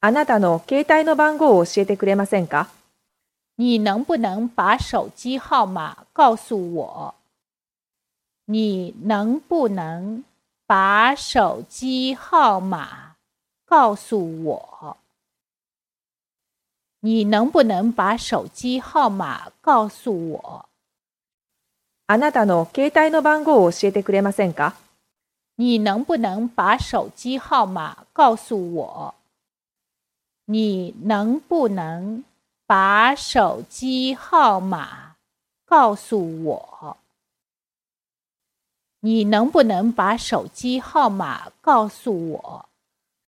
あなたの携帯の番号を教えてくれませんか？你能不能把手机号码告诉我？你能不能把手机号码告诉我？你能不能把手机号码告诉我？あなたの携帯の番号を教えてくれませんか？你能不能把手机号码告诉我？你能不能把手机号码告诉我？你能不能把手机号码告诉我？